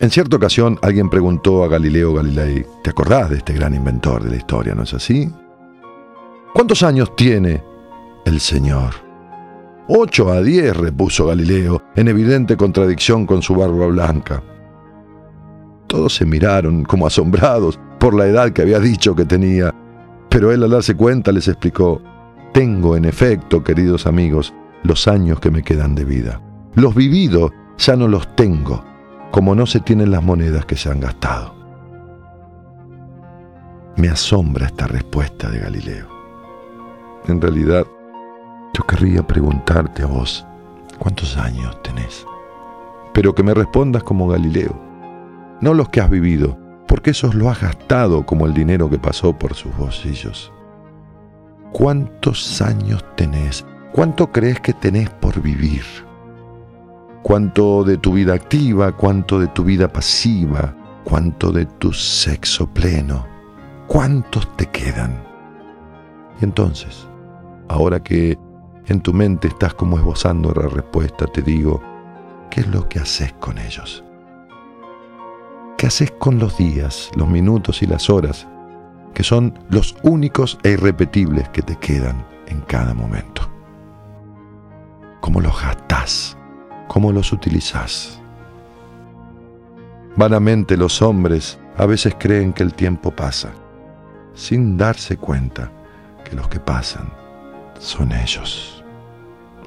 En cierta ocasión alguien preguntó a Galileo Galilei, ¿te acordás de este gran inventor de la historia, no es así? ¿Cuántos años tiene el Señor? Ocho a diez, repuso Galileo, en evidente contradicción con su barba blanca. Todos se miraron como asombrados por la edad que había dicho que tenía, pero él al darse cuenta les explicó, tengo en efecto, queridos amigos, los años que me quedan de vida. Los vividos ya no los tengo como no se tienen las monedas que se han gastado. Me asombra esta respuesta de Galileo. En realidad, yo querría preguntarte a vos, ¿cuántos años tenés? Pero que me respondas como Galileo, no los que has vivido, porque esos lo has gastado como el dinero que pasó por sus bolsillos. ¿Cuántos años tenés? ¿Cuánto crees que tenés por vivir? Cuánto de tu vida activa, cuánto de tu vida pasiva, cuánto de tu sexo pleno, cuántos te quedan. Y entonces, ahora que en tu mente estás como esbozando la respuesta, te digo, ¿qué es lo que haces con ellos? ¿Qué haces con los días, los minutos y las horas, que son los únicos e irrepetibles que te quedan en cada momento? ¿Cómo los gastas? Cómo los utilizas. Vanamente los hombres a veces creen que el tiempo pasa, sin darse cuenta que los que pasan son ellos.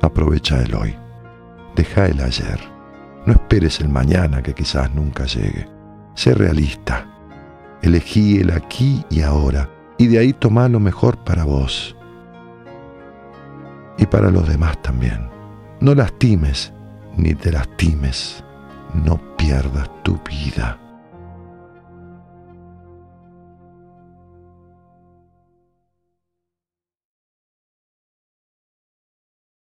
Aprovecha el hoy, deja el ayer, no esperes el mañana que quizás nunca llegue. Sé realista, elegí el aquí y ahora, y de ahí toma lo mejor para vos y para los demás también. No lastimes ni te lastimes, no pierdas tu vida.